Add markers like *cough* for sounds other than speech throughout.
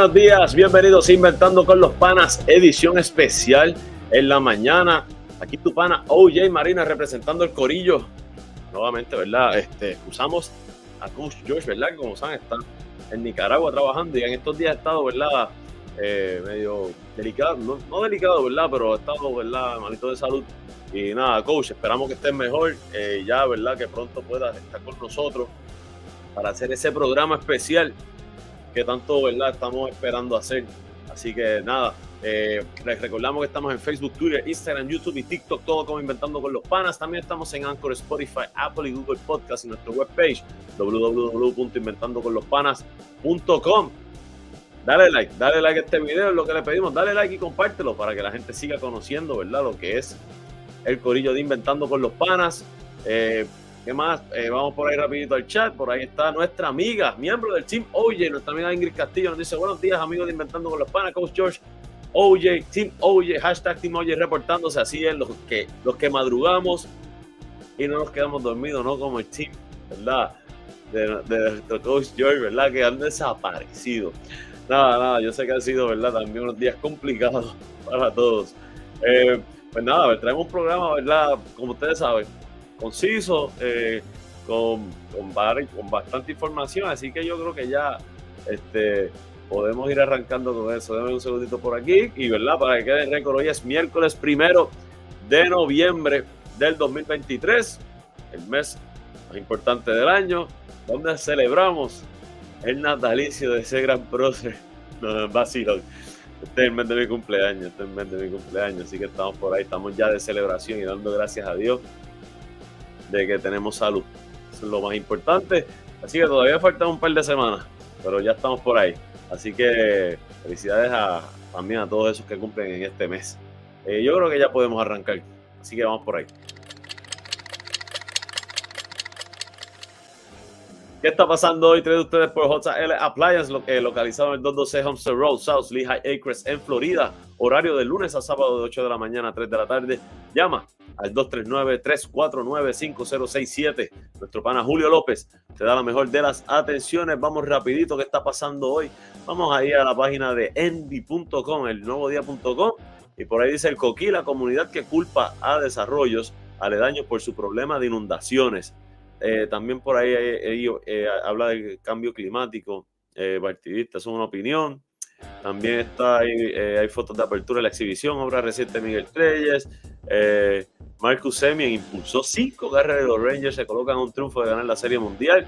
Buenos días, bienvenidos a Inventando con los Panas, edición especial en la mañana. Aquí tu pana OJ Marina representando el Corillo. Nuevamente, ¿verdad? Este, usamos a Coach George, ¿verdad? Como saben, está en Nicaragua trabajando y en estos días ha estado, ¿verdad? Eh, medio delicado, no, delicado, ¿verdad? Pero ha estado, ¿verdad? Malito de salud. Y nada, coach, esperamos que estés mejor. Eh, ya, ¿verdad? Que pronto puedas estar con nosotros para hacer ese programa especial que tanto ¿verdad? estamos esperando hacer. Así que nada, eh, les recordamos que estamos en Facebook, Twitter, Instagram, YouTube y TikTok, todo como Inventando con los Panas. También estamos en Anchor, Spotify, Apple y Google Podcast y nuestra webpage www.inventandoconlospanas.com. Dale like, dale like a este video, es lo que le pedimos. Dale like y compártelo para que la gente siga conociendo, ¿verdad? Lo que es el corillo de Inventando con los Panas. Eh, ¿Qué más? Eh, vamos por ahí rapidito al chat. Por ahí está nuestra amiga, miembro del Team OJ, nuestra amiga Ingrid Castillo. Nos dice, buenos días amigos de Inventando con los Panas, Coach George. OJ, Team OJ, hashtag Team OJ reportándose. Así es, los que, los que madrugamos y no nos quedamos dormidos, ¿no? Como el team, ¿verdad? De, nuestro Coach George, ¿verdad? Que han desaparecido. Nada, nada, yo sé que han sido, ¿verdad? También unos días complicados *laughs* para todos. Eh, pues nada, traemos un programa, ¿verdad? Como ustedes saben, conciso, eh, con, con, con, bastante información, así que yo creo que ya este, podemos ir arrancando con eso. Déjame un segundito por aquí y, ¿verdad? Para que quede el récord, hoy es miércoles primero de noviembre del 2023, el mes más importante del año, donde celebramos el natalicio de ese gran prócer, *laughs* no, vacilón. Este es el mes de mi cumpleaños, este es el mes de mi cumpleaños, así que estamos por ahí, estamos ya de celebración y dando gracias a Dios de que tenemos salud. Eso es lo más importante. Así que todavía faltan un par de semanas, pero ya estamos por ahí. Así que felicidades a, también a todos esos que cumplen en este mes. Eh, yo creo que ya podemos arrancar. Así que vamos por ahí. ¿Qué está pasando hoy? Trae ustedes por JL Appliance, eh, localizado en el 212 Homestead Road, South Lehigh Acres, en Florida. Horario de lunes a sábado de 8 de la mañana a 3 de la tarde. Llama al 239-349-5067. Nuestro pana Julio López te da la mejor de las atenciones. Vamos rapidito, ¿qué está pasando hoy? Vamos a ir a la página de envy.com, el nuevo. Y por ahí dice el Coquí, la comunidad que culpa a desarrollos aledaños por su problema de inundaciones. Eh, también por ahí eh, habla del cambio climático eh, partidista, es una opinión. También está ahí, hay fotos de apertura de la exhibición, obra reciente de Miguel Treyes. Marcus Semien impulsó cinco carreras de los Rangers, se colocan un triunfo de ganar la Serie Mundial.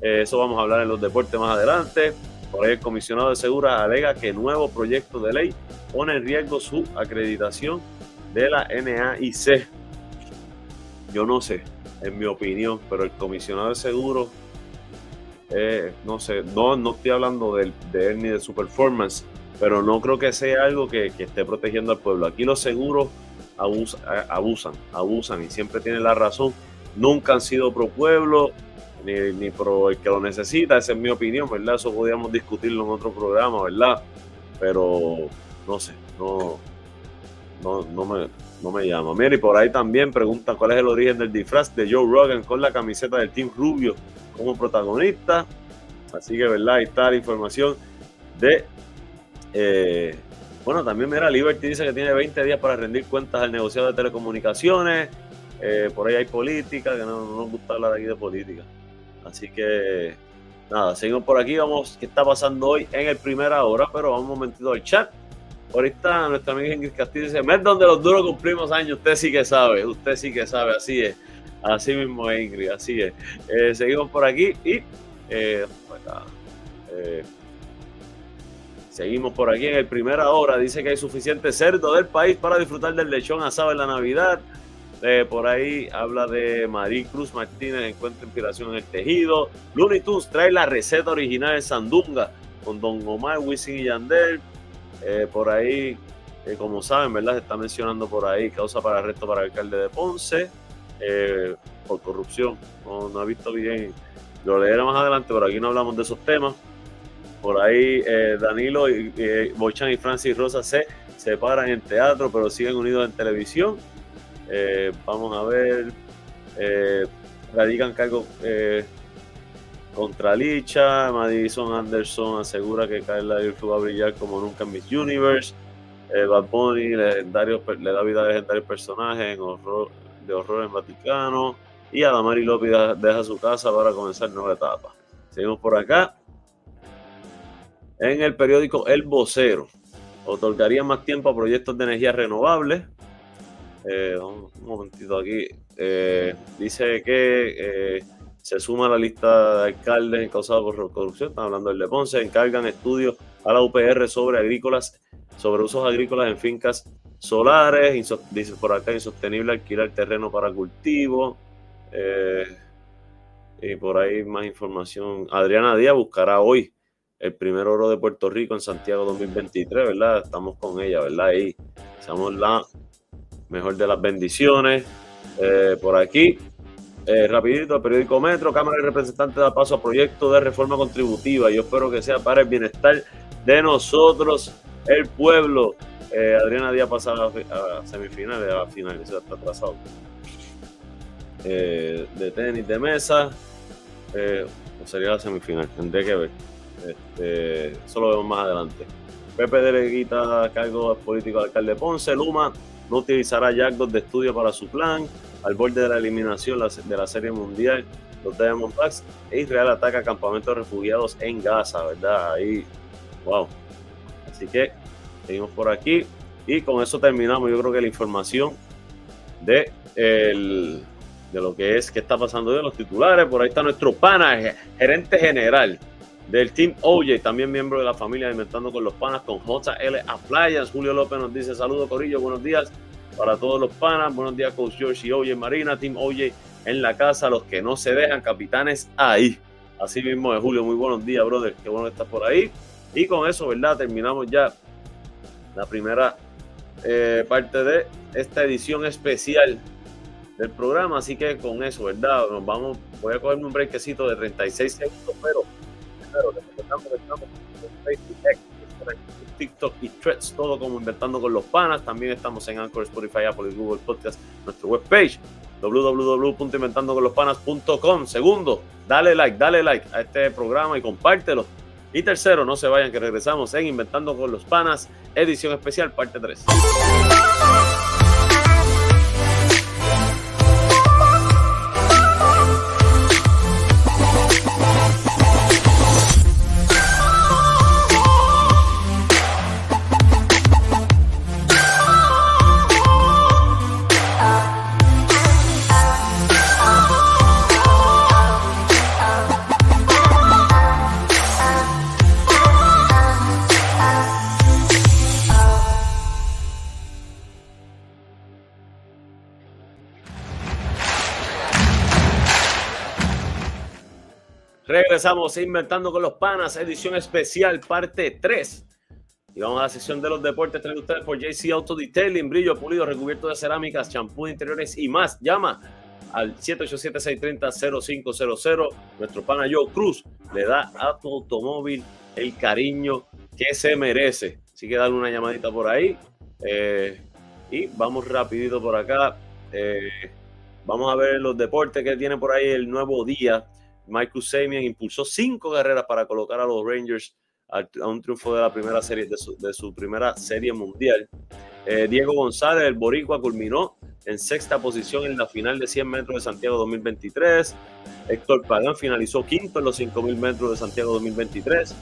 eso vamos a hablar en los deportes más adelante. Por ahí el comisionado de Seguras alega que nuevo proyecto de ley pone en riesgo su acreditación de la NAIC. Yo no sé, en mi opinión, pero el comisionado de seguros, eh, no sé, no, no estoy hablando de, él ni de su performance, pero no creo que sea algo que, esté protegiendo al pueblo. Aquí los seguros abusan, abusan, abusan y siempre tienen la razón. Nunca han sido pro pueblo, ni, ni pro el que lo necesita, esa es mi opinión, ¿verdad? Eso podríamos discutirlo en otro programa, ¿verdad? Pero no sé, no, no, no me, no me llama. Mira, y por ahí también pregunta cuál es el origen del disfraz de Joe Rogan con la camiseta del Team Rubio como protagonista. Así que, ¿verdad? Ahí está la información de. Eh, bueno, también mira, Liberty dice que tiene 20 días para rendir cuentas al negociado de telecomunicaciones. Eh, por ahí hay política, que no, no, nos gusta hablar aquí de política. Así que, nada, seguimos por aquí. Vamos, ¿qué está pasando hoy en el primera hora? Pero vamos un momentito al chat. Ahorita nuestra amiga Ingrid Castillo dice, mes donde los duros cumplimos años, usted sí que sabe, usted sí que sabe, así es. Así mismo Ingrid, así es. Eh, seguimos por aquí y eh, eh, seguimos por aquí en el primera hora. Dice que hay suficiente cerdo del país para disfrutar del lechón asado en la Navidad. por ahí habla de Marí Cruz Martínez, encuentra inspiración en el tejido. Looney Tunes trae la receta original de Sandunga con Don Omar, Wisin y Yandel. Eh, por ahí, eh, como saben, ¿verdad? Se está mencionando por ahí causa para arresto para el alcalde de Ponce eh, por corrupción. No, ha visto bien. Lo leeré más adelante, pero aquí no hablamos de esos temas. Por ahí Danilo, y, Bochan y Francis Rosa se separan en teatro, pero siguen unidos en televisión. vamos a ver. radican cargos contra Licha. Madison Anderson asegura que Kyla Irfu va a brillar como nunca en Miss Universe. Eh, Bad Bunny, legendario, le da vida a legendarios personajes en horror, de horror en Vaticano. Y Adamari López deja su casa para comenzar nueva etapa. Seguimos por acá. En el periódico El Vocero. Otorgaría más tiempo a proyectos de energía renovable. Eh, un momentito aquí. Eh, dice que eh, se suma a la lista de alcaldes causados por corrupción. Están hablando del de Ponce. Encargan estudios a la UPR sobre agrícolas, sobre usos agrícolas en fincas solares. dice por acá, insostenible alquilar terreno para cultivo. y por ahí más información. Adriana Díaz buscará hoy el primer oro de Puerto Rico en Santiago 2023, ¿verdad? Estamos con ella, ¿verdad? Ahí, seamos la mejor de las bendiciones. Eh, por aquí, eh, rapidito, el periódico Metro, Cámara de Representantes da paso a proyecto de reforma contributiva. Yo espero que sea para el bienestar de nosotros, el pueblo. Eh, Adriana Díaz pasa a, semifinales, a finales, está atrasado. de tenis de mesa, o sería la semifinal, tendré que ver. Este, eso lo vemos más adelante. Pepe Deleguita, cargo político de alcalde Ponce. Luma no utilizará Jackdos de estudio para su plan. Al borde de la eliminación de la Serie Mundial, los Diamondbacks. E Israel ataca campamentos de refugiados en Gaza, ¿verdad? Ahí, wow. Así que seguimos por aquí. Y con eso terminamos. Yo creo que la información de, el, de lo que es, que está pasando de los titulares. Por ahí está nuestro pana, gerente general del Team OJ, también miembro de la familia Inventando con los Panas, con JL Appliance. Julio López nos dice: Saludos, Corillo, buenos días para todos los panas. Buenos días, Coach George y OJ Marina, Team OJ en la casa, los que no se dejan, capitanes ahí. Así mismo de Julio, muy buenos días, brother. Qué bueno que estás por ahí. Y con eso, ¿verdad? Terminamos ya la primera eh, parte de esta edición especial del programa. Así que con eso, ¿verdad? Nos vamos, voy a cogerme un brequecito de 36 segundos, pero TikTok y Threads, todo como Inventando con los Panas. También estamos en Anchor, Spotify, Apple Google Podcast, nuestra webpage www.inventandoconlospanas.com. Segundo, dale like, dale like a este programa y compártelo. Y tercero, no se vayan que regresamos en Inventando con los Panas, edición especial, parte 3. Regresamos Inventando con los Panas, edición especial, parte 3. Y vamos a la sesión de los deportes traído ustedes por JC Auto Detailing, brillo pulido, recubierto de cerámicas, champú de interiores y más. Llama al 787-630-0500. Nuestro pana Joe Cruz le da a tu automóvil el cariño que se merece. Así que dale una llamadita por ahí. Eh, y vamos rapidito por acá. Eh, vamos a ver los deportes que tiene por ahí el nuevo día. Michael Samian impulsó cinco carreras para colocar a los Rangers a, un triunfo de la primera serie de su, primera serie mundial. Eh, Diego González, el Boricua, culminó en sexta posición en la final de 100 metros de Santiago 2023. Héctor Pagán finalizó quinto en los 5000 metros de Santiago 2023.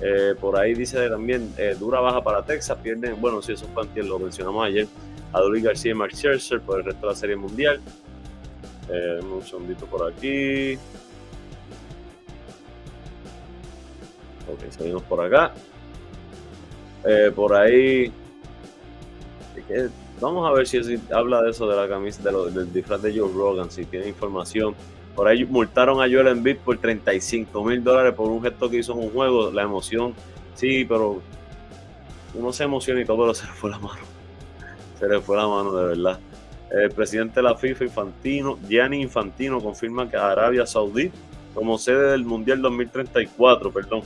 Eh, por ahí dice también eh, dura baja para Texas, pierden, bueno, si eso fue lo mencionamos ayer, a García y Mark Scherzer por el resto de la serie mundial. un segundito por aquí. Ok, seguimos por acá. Eh, por ahí. Vamos a ver si, habla de eso de la camisa, del disfraz de Joe Rogan, si tiene información. Por ahí multaron a Joel Embiid por 35 mil dólares por un gesto que hizo en un juego. La emoción, sí, pero uno se emociona y todo, pero se le fue la mano. Se le fue la mano, de verdad. El presidente de la FIFA, Infantino, Gianni Infantino, confirma que Arabia Saudí como sede del Mundial 2034, perdón.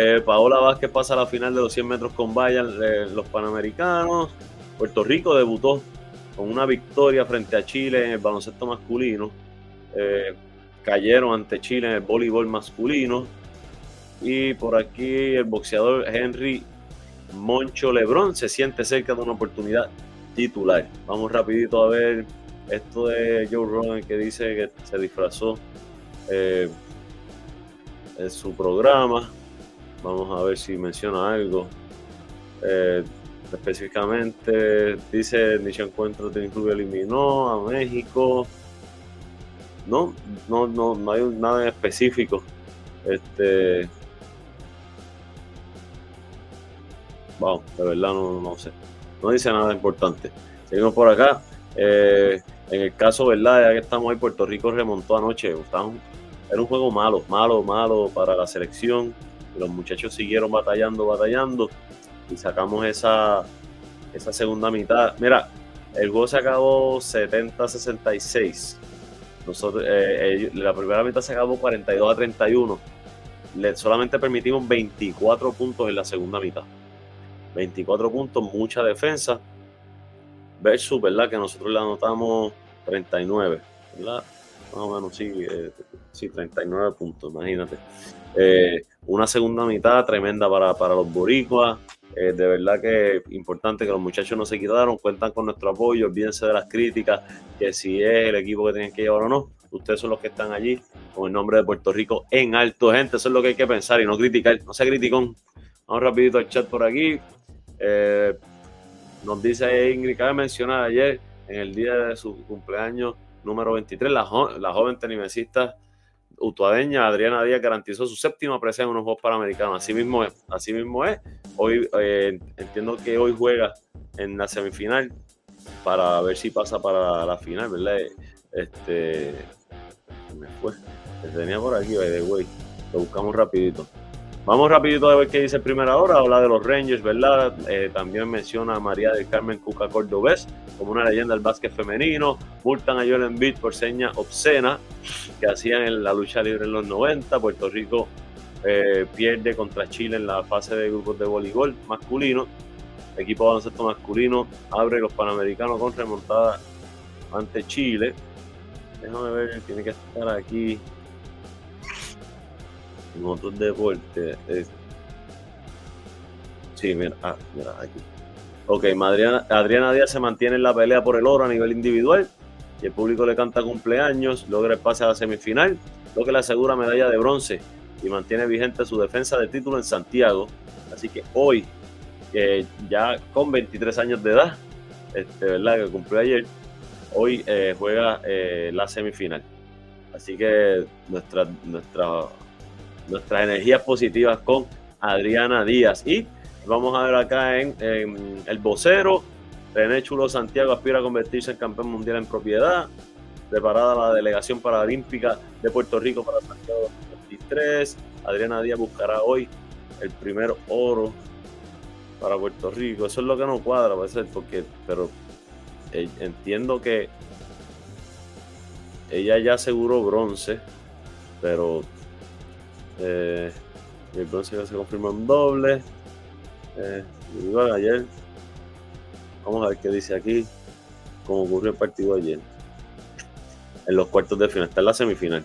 Eh, Paola Vázquez pasa a la final de los 100 metros con vallas los Panamericanos. Puerto Rico debutó con una victoria frente a Chile en el baloncesto masculino. Eh, cayeron ante Chile en el voleibol masculino. Y por aquí el boxeador Henry Moncho Lebrón se siente cerca de una oportunidad titular. Vamos rapidito a ver esto de Joe Rogan que dice que se disfrazó eh, en su programa. Vamos a ver si menciona algo. Eh, específicamente dice dicho encuentro de Club eliminó a México. No, no, no, no hay nada en específico. Este. Wow, de verdad no, no sé. No dice nada importante. Seguimos por acá. Eh, en el caso, ¿verdad? Ya que estamos ahí, Puerto Rico remontó anoche. era un juego malo, malo, malo para la selección. Los muchachos siguieron batallando, batallando. Y sacamos esa, esa segunda mitad. Mira, el juego se acabó 70-66. Nosotros, eh, la primera mitad se acabó 42 a 31. Le, solamente permitimos 24 puntos en la segunda mitad. 24 puntos, mucha defensa versus, ¿verdad? Que nosotros le anotamos 39, ¿verdad? Más o menos, sí, eh, sí 39 puntos, imagínate. Eh, una segunda mitad tremenda para, para los boricuas. Eh, de verdad que importante que los muchachos no se quitaron, cuentan con nuestro apoyo, olvídense de las críticas, que si es el equipo que tienen que llevar o no, ustedes son los que están allí con el nombre de Puerto Rico en alto, gente, eso es lo que hay que pensar y no criticar, no se criticón. Vamos rapidito al chat por aquí. Eh, nos dice Ingrid, cabe mencionar ayer, en el día de su cumpleaños número 23, la, la joven tenimesista utuadeña Adriana Díaz garantizó su séptima presencia en unos Juegos Panamericanos. Así mismo es. Así mismo es. Hoy eh, entiendo que hoy juega en la semifinal para ver si pasa para la final, ¿verdad? Este me fue. tenía por aquí, by. Lo buscamos rapidito. Vamos rapidito a ver qué dice primera hora, habla de los Rangers, ¿verdad? Eh, también menciona a María del Carmen Cuca Cordobés como una leyenda del básquet femenino. Multan a Joel Embiid por seña obscena que hacían en la lucha libre en los 90. Puerto Rico eh, pierde contra Chile en la fase de grupos de voleibol masculino. Equipo de baloncesto masculino abre los Panamericanos con remontada ante Chile. Déjame ver, tiene que estar aquí en otros deportes. Sí, mira, ah, mira, aquí. Ok, Adriana, Adriana Díaz se mantiene en la pelea por el oro a nivel individual y el público le canta cumpleaños, logra el pase a la semifinal, lo que le asegura medalla de bronce y mantiene vigente su defensa de título en Santiago. Así que hoy, ya con 23 años de edad, este, ¿verdad? Que cumplió ayer, hoy eh, juega eh, la semifinal. Así que nuestra, nuestra nuestras energías positivas con Adriana Díaz. Y vamos a ver acá en, el vocero, René Chulo Santiago aspira a convertirse en campeón mundial en propiedad. Preparada la delegación paralímpica de Puerto Rico para Santiago 2023. Adriana Díaz buscará hoy el primer oro para Puerto Rico. Eso es lo que no cuadra, ser porque, pero eh, entiendo que ella ya aseguró bronce, pero eh, el bronce se confirmó en doble. Eh, ayer. Vamos a ver qué dice aquí. Cómo ocurrió el partido ayer. En los cuartos de final. Está en la semifinal.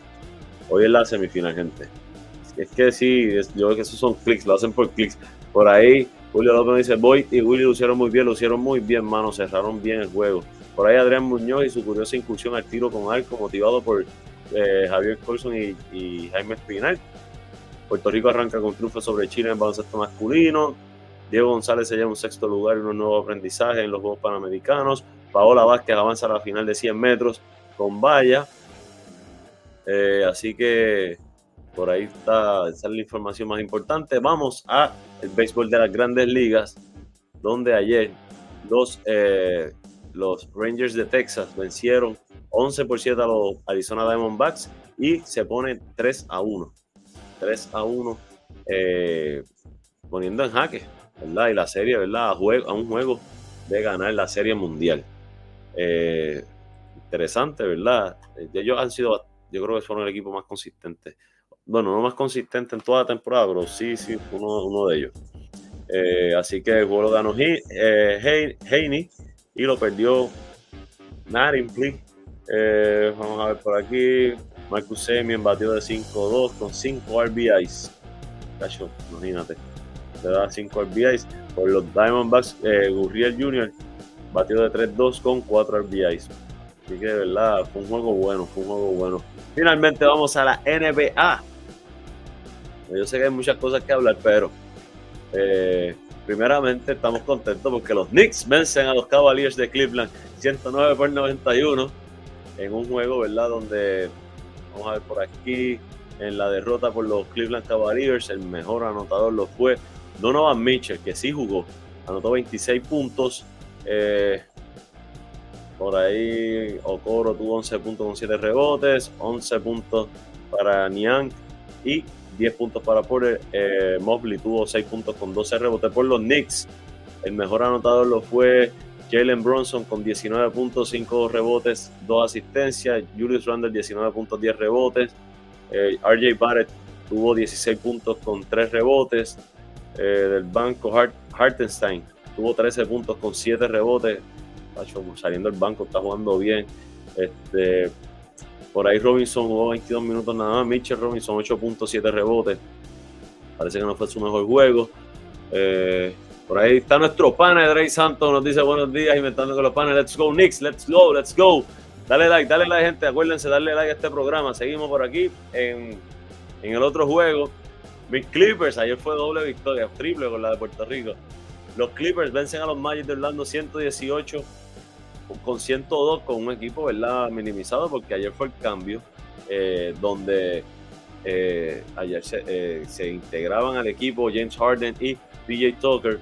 Hoy es la semifinal, gente. Es que sí, yo creo que esos son clics, lo hacen por clics. Por ahí, Julio López dice, Voy y Willy lo hicieron muy bien, lo hicieron muy bien, mano, cerraron bien el juego. Por ahí Adrián Muñoz y su curiosa incursión al tiro con arco, motivado por eh, Javier Colson y Jaime Espinal. Puerto Rico arranca con triunfo sobre Chile en baloncesto masculino. Diego González se lleva un sexto lugar en un nuevo aprendizaje en los Juegos Panamericanos. Paola Vázquez avanza a la final de 100 metros con valla. Eh, así que por ahí está, la información más importante. Vamos a el béisbol de las grandes ligas, donde ayer los, eh, los Rangers de Texas vencieron 11 por 7 a los Arizona Diamondbacks y se ponen 3 a 1. 3 a 1, eh, poniendo en jaque, ¿verdad? Y la serie, ¿verdad? A, un juego de ganar la serie mundial. Eh, interesante, ¿verdad? Eh, ellos han sido, yo creo que fueron el equipo más consistente. Bueno, no más consistente en toda la temporada, pero sí, sí, uno, de ellos. así que el juego lo ganó y lo perdió Narimpley. vamos a ver por aquí. Marcus Semien batió de 5-2 con 5 RBIs. Cacho, imagínate. Le da 5 RBIs. Por los Diamondbacks, eh, Gurriel Jr. batió de 3-2 con 4 RBIs. Así que de verdad, fue un juego bueno, fue un juego bueno. Finalmente vamos a la NBA. Yo sé que hay muchas cosas que hablar, pero eh, primeramente estamos contentos porque los Knicks vencen a los Cavaliers de Cleveland 109 por 91 en un juego, ¿verdad? Donde, vamos a ver por aquí, en la derrota por los Cleveland Cavaliers, el mejor anotador lo fue Donovan Mitchell, que sí jugó, anotó 26 puntos. Eh, por ahí Okoro tuvo 11 puntos con 7 rebotes, 11 puntos para Niang y 10 puntos para Porter. Eh, Mobley tuvo 6 puntos con 12 rebotes por los Knicks. El mejor anotador lo fue Jalen Bronson con 19 puntos, 5 rebotes, 2 asistencias. Julius Randle 19 puntos, 10 rebotes. Eh, RJ Barrett tuvo 16 puntos con 3 rebotes. Eh, del banco Hartenstein tuvo 13 puntos con 7 rebotes. saliendo del banco, está jugando bien. Este, por ahí Robinson jugó 22 minutos nada más. Mitchell Robinson 8.7 rebotes. Parece que no fue su mejor juego. Eh, por ahí está nuestro pana Drey Santos. Nos dice buenos días, inventando con los panes. Let's go, Knicks. Let's go, let's go. Dale like, dale like, gente. Acuérdense, darle like a este programa. Seguimos por aquí en, en el otro juego. Mis Clippers, ayer fue doble victoria, triple con la de Puerto Rico. Los Clippers vencen a los Magic de Orlando 118 con 102 con un equipo ¿verdad? minimizado porque ayer fue el cambio eh, donde eh, ayer eh, se, integraban al equipo James Harden y PJ Tucker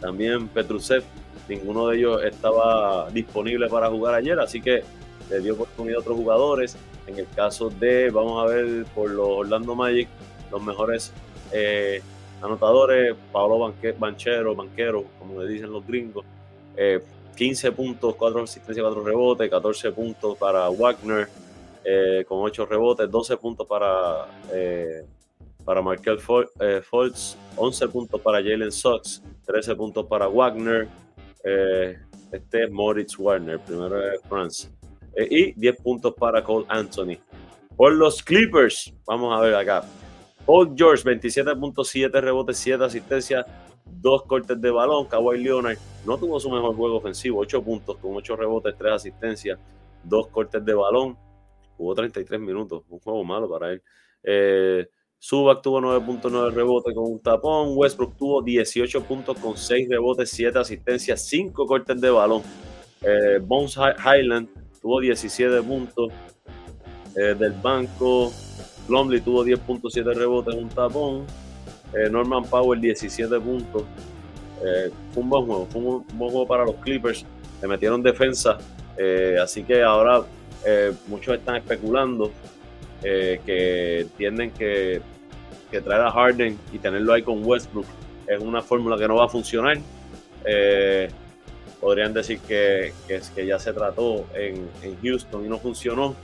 también Petrusev ninguno de ellos estaba disponible para jugar ayer así que le dio oportunidad a otros jugadores. En el caso de vamos a ver por los Orlando Magic los mejores anotadores Pablo Banchero Banquero como le dicen los gringos 15 puntos, 4 asistencias, 4 rebotes, 14 puntos para Wagner eh, con 8 rebotes, 12 puntos para, eh, para Markel eh, Fultz, 11 puntos para Jalen Sox, 13 puntos para Wagner, este es Moritz Wagner, primero de France, y 10 puntos para Cole Anthony. Por los Clippers, vamos a ver acá. Paul George, 27.7 rebotes, 7 asistencias, dos cortes de balón. Kawhi Leonard no tuvo su mejor juego ofensivo, 8 puntos con 8 rebotes, 3 asistencias, dos cortes de balón. Jugó 33 minutos, un juego malo para él. Eh, Subac tuvo 9.9 rebotes con un tapón. Westbrook tuvo 18 puntos con 6 rebotes, 7 asistencias, 5 cortes de balón. Eh, Bones Highland tuvo 17 puntos eh, del banco. Plumlee tuvo 10.7 rebotes, un tapón. Eh, Norman Powell 17 puntos. Fue un buen juego, fue un buen juego para los Clippers. Le metieron defensa, así que ahora muchos están especulando que entienden que, traer a Harden y tenerlo ahí con Westbrook es una fórmula que no va a funcionar. podrían decir que, que, ya se trató en, en Houston y no funcionó.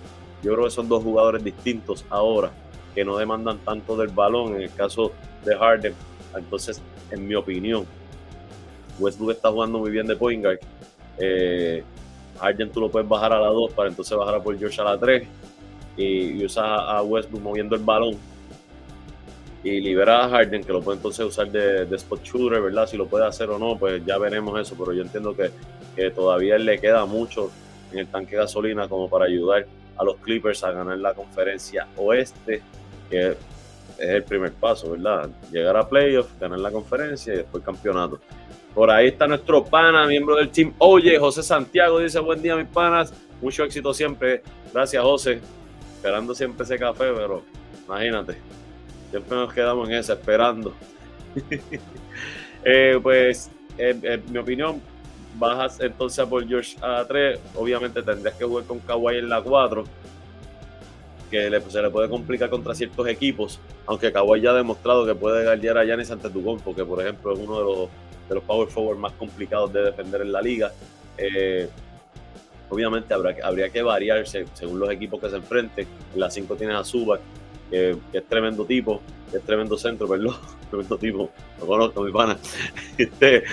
Yo creo que son dos jugadores distintos ahora que no demandan tanto del balón. En el caso de Harden. Entonces, en mi opinión, Westbrook está jugando muy bien de point guard. Eh, Harden tú lo puedes bajar a la 2 para entonces bajar a por George a la 3 y, usas a Westbrook moviendo el balón y libera a Harden que lo puede entonces usar de, spot shooter, ¿verdad? Si lo puede hacer o no, pues ya veremos eso, pero yo entiendo que, que todavía le queda mucho en el tanque de gasolina como para ayudar a los Clippers a ganar la conferencia oeste, que es el primer paso, ¿verdad? Llegar a playoffs, ganar la conferencia y después campeonato. Por ahí está nuestro pana, miembro del team. Oye, José Santiago dice: Buen día, mis panas. Mucho éxito siempre. Gracias, José. Esperando siempre ese café, pero imagínate. Siempre nos quedamos en esa, esperando. *laughs* Eh, pues, en, mi opinión, bajas entonces a por George a 3. Obviamente tendrías que jugar con Kawhi en la 4 que se le puede complicar contra ciertos equipos, aunque Kawhi ya ha demostrado que puede guardiar a Giannis Antetokounmpo, que por ejemplo es uno de los, de los power forward más complicados de defender en la liga. Eh, obviamente habrá, habría que variarse según los equipos que se enfrenten. En la 5 tienes a Zubac, que, es tremendo tipo, es tremendo centro, perdón, *laughs* tremendo tipo, lo conozco, mi pana. *laughs* Este,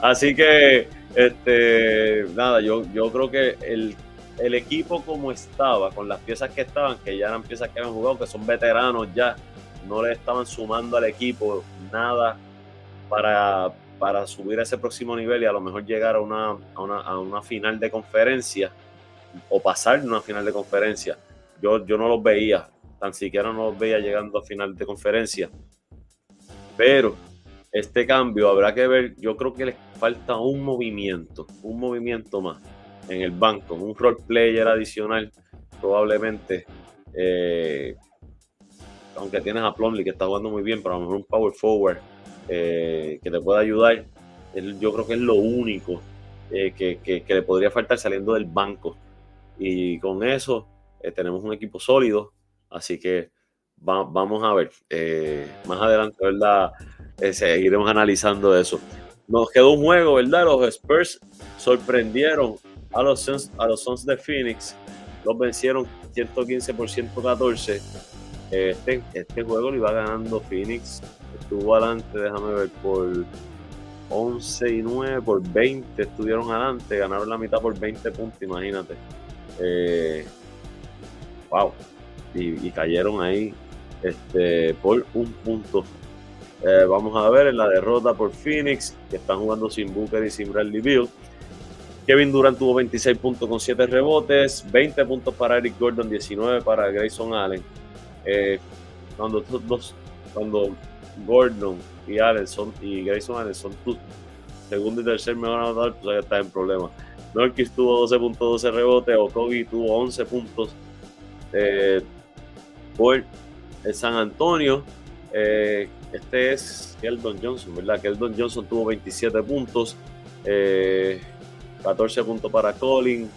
así que, este, nada, yo, yo creo que el el equipo como estaba, con las piezas que estaban, que ya eran piezas que habían jugado, que son veteranos ya, no le estaban sumando al equipo nada para, para subir a ese próximo nivel y a lo mejor llegar a una, a una, a una final de conferencia o pasar una final de conferencia. Yo, yo no los veía, tan siquiera no los veía llegando a final de conferencia. Pero este cambio habrá que ver, yo creo que les falta un movimiento, un movimiento más en el banco, un role player adicional, probablemente. Eh, aunque tienes a Plumlee que está jugando muy bien, pero a lo mejor un power forward eh, que te pueda ayudar, yo creo que es lo único eh, que, le podría faltar saliendo del banco. Y con eso tenemos un equipo sólido, así que vamos a ver. más adelante, ¿verdad? seguiremos analizando eso. Nos quedó un juego, ¿verdad? Los Spurs sorprendieron a los a los Suns de Phoenix. Los vencieron 115 por 114. Este, este juego lo iba ganando Phoenix. Estuvo adelante, déjame ver, por 11 y 9, por 20 estuvieron adelante. Ganaron la mitad por 20 puntos, imagínate. Eh, wow. Y, cayeron ahí este, por un punto. Eh, vamos a ver en la derrota por Phoenix, que están jugando sin Booker y sin Bradley Beal. Kevin Durant tuvo 26 puntos con 7 rebotes, 20 puntos para Eric Gordon, 19 para Grayson Allen. Eh, cuando, dos, cuando Gordon y Allen son, y Grayson Allen son segundo y tercer mejor anotador, pues ya estás en problemas. Norkis tuvo 12 puntos, 12 rebotes, Okogi tuvo 11 puntos eh, por el San Antonio. Eh, este es Keldon Johnson, ¿verdad? Keldon Johnson tuvo 27 puntos. Eh, 14 puntos para Colin.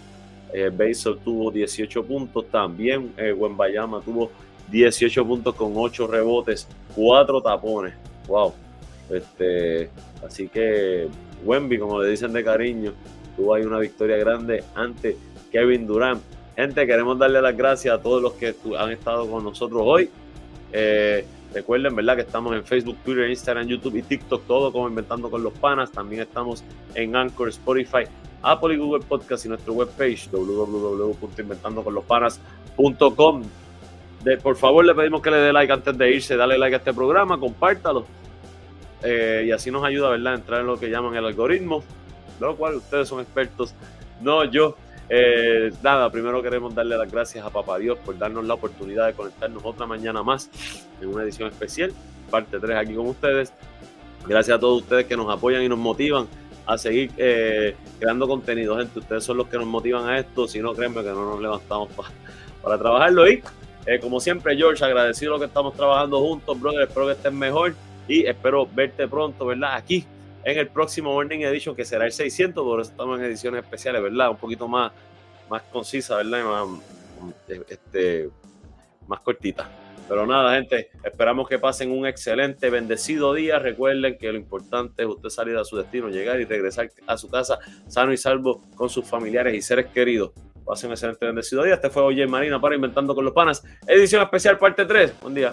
Eh, tuvo 18 puntos. También eh, Wembayama tuvo 18 puntos con 8 rebotes, 4 tapones. Wow. Este, así que Wemby, como le dicen de cariño, tuvo ahí una victoria grande ante Kevin Durant. Gente, queremos darle las gracias a todos los que han estado con nosotros hoy. Eh, recuerden, ¿verdad? Que estamos en Facebook, Twitter, Instagram, YouTube y TikTok, todo como Inventando con los Panas. También estamos en Anchor, Spotify, Apple y Google Podcast y nuestra webpage www.inventandoconlospanas.com. Por favor, le pedimos que le dé like antes de irse, dale like a este programa, compártalo. Eh, y así nos ayuda, ¿verdad?, a entrar en lo que llaman el algoritmo, lo cual ustedes son expertos, no yo. Eh, nada, primero queremos darle las gracias a Papá Dios por darnos la oportunidad de conectarnos otra mañana más en una edición especial, parte 3 aquí con ustedes. Gracias a todos ustedes que nos apoyan y nos motivan a seguir eh, creando contenido, gente. Ustedes son los que nos motivan a esto. Si no, créanme que no nos levantamos para trabajarlo. Y eh, como siempre, George, agradecido lo que estamos trabajando juntos, brother. Espero que estén mejor y espero verte pronto, ¿verdad? Aquí en el próximo Morning Edition, que será el 600, por eso estamos en ediciones especiales, ¿verdad? Un poquito más, más concisa, ¿verdad? Y más, este, más cortita. Pero nada, gente, esperamos que pasen un excelente, bendecido día. Recuerden que lo importante es usted salir a su destino, llegar y regresar a su casa sano y salvo con sus familiares y seres queridos. Pasen excelente, bendecido día. Este fue Oye Marina para Inventando con los Panas, edición especial parte 3. Buen día.